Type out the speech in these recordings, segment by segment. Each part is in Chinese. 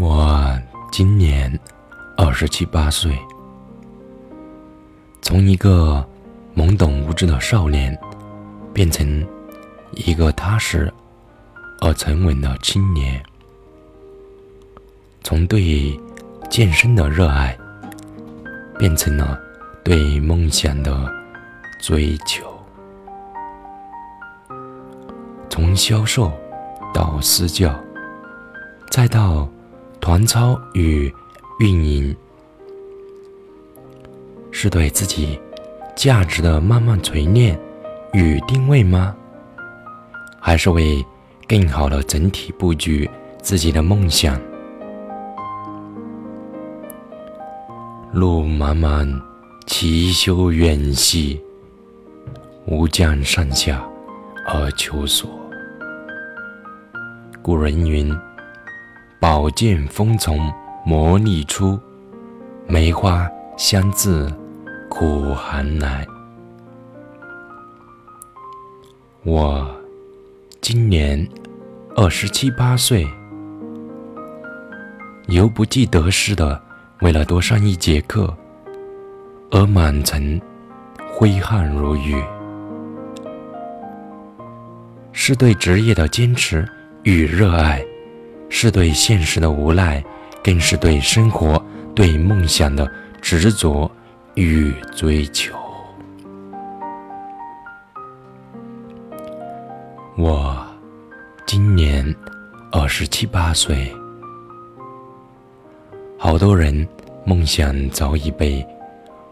我今年二十七八岁，从一个懵懂无知的少年，变成一个踏实而沉稳的青年；从对健身的热爱，变成了对梦想的追求；从销售到私教，再到……团操与运营，是对自己价值的慢慢锤炼与定位吗？还是为更好的整体布局自己的梦想？路漫漫其修远兮，吾将上下而求索。古人云。宝剑锋从磨砺出，梅花香自苦寒来。我今年二十七八岁，犹不计得失的为了多上一节课而满城挥汗如雨，是对职业的坚持与热爱。是对现实的无奈，更是对生活、对梦想的执着与追求。我今年二十七八岁，好多人梦想早已被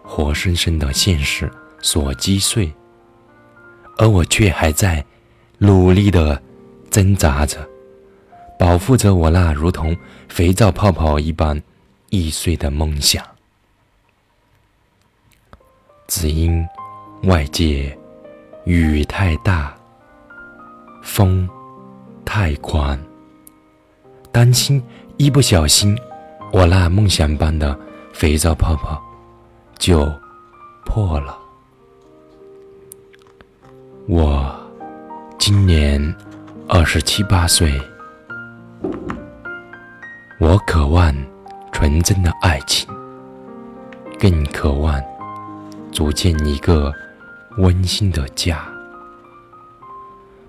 活生生的现实所击碎，而我却还在努力的挣扎着。保护着我那如同肥皂泡泡一般易碎的梦想，只因外界雨太大，风太狂，担心一不小心，我那梦想般的肥皂泡泡就破了。我今年二十七八岁。我渴望纯真的爱情，更渴望组建一个温馨的家。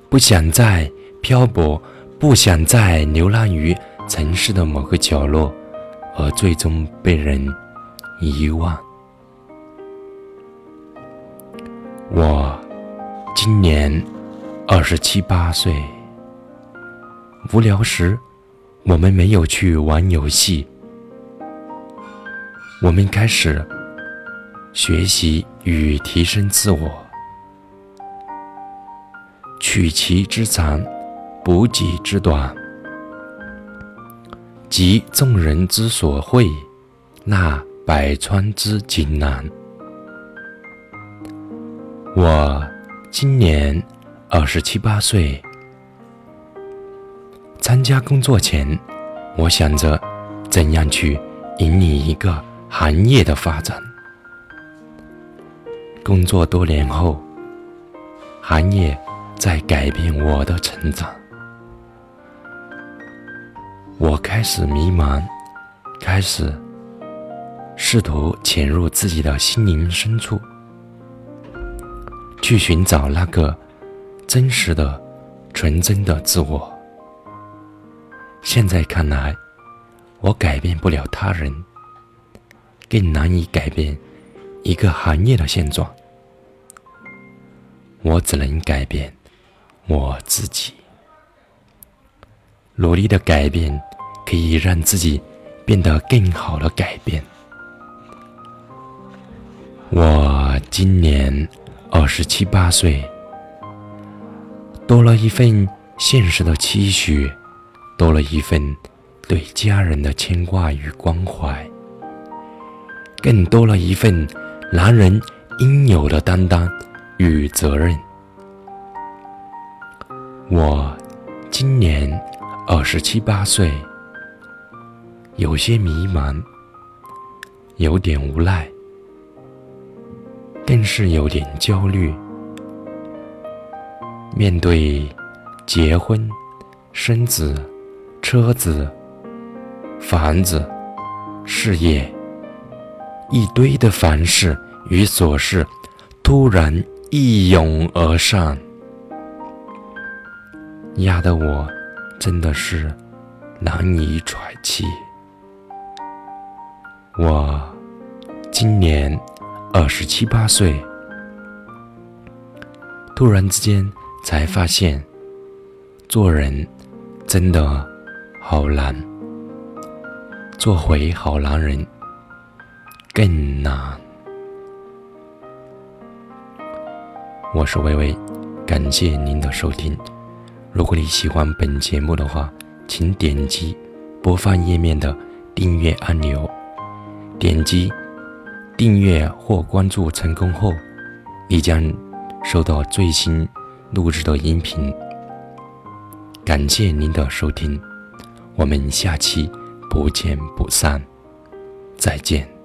不想再漂泊，不想再流浪于城市的某个角落，而最终被人遗忘。我今年二十七八岁，无聊时。我们没有去玩游戏，我们开始学习与提升自我。取其之长，补己之短，集众人之所会，纳百川之锦囊。我今年二十七八岁。参加工作前，我想着怎样去引领一个行业的发展。工作多年后，行业在改变我的成长，我开始迷茫，开始试图潜入自己的心灵深处，去寻找那个真实的、纯真的自我。现在看来，我改变不了他人，更难以改变一个行业的现状。我只能改变我自己，努力的改变，可以让自己变得更好的改变。我今年二十七八岁，多了一份现实的期许。多了一份对家人的牵挂与关怀，更多了一份男人应有的担当与责任。我今年二十七八岁，有些迷茫，有点无奈，更是有点焦虑。面对结婚、生子。车子、房子、事业，一堆的凡事与琐事突然一涌而上，压得我真的是难以喘气。我今年二十七八岁，突然之间才发现，做人真的好难。做回好男人更难。我是微微，感谢您的收听。如果你喜欢本节目的话，请点击播放页面的订阅按钮，点击订阅或关注成功后，你将收到最新录制的音频。感谢您的收听，我们下期。不见不散，再见。